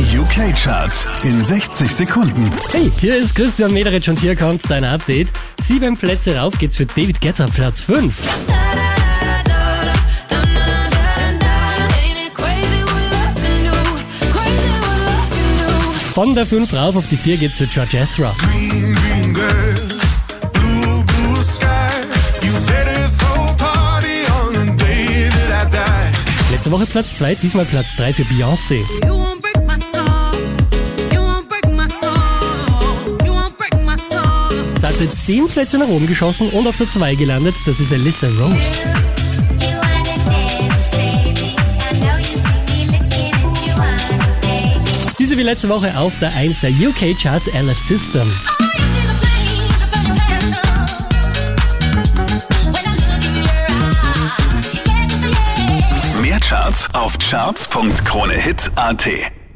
Die UK-Charts in 60 Sekunden. Hey, hier ist Christian Mederitsch und hier kommt dein Update. Sieben Plätze rauf geht's für David Guetta, Platz 5. Von der 5 rauf auf die 4 geht's für George Ezra. green, green grass, blue, blue sky. You better throw a party on the day that I die. Letzte Woche Platz 2, diesmal Platz 3 für Beyoncé. Satte 10 Plätze nach oben geschossen und auf der 2 gelandet, das ist Alyssa Rose. Diese wie letzte Woche auf der 1 der UK-Charts LF System. Mehr Charts auf charts.kronehit.at.